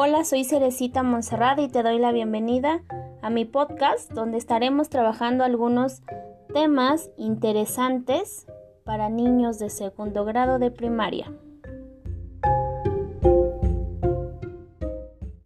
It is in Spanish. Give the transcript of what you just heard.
Hola, soy Cerecita Monserrat y te doy la bienvenida a mi podcast donde estaremos trabajando algunos temas interesantes para niños de segundo grado de primaria.